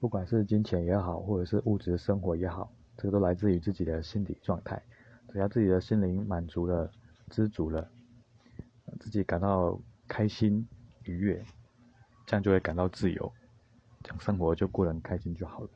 不管是金钱也好，或者是物质生活也好，这个都来自于自己的心理状态。只要自己的心灵满足了、知足了，自己感到开心、愉悦，这样就会感到自由，这样生活就过得很开心就好了。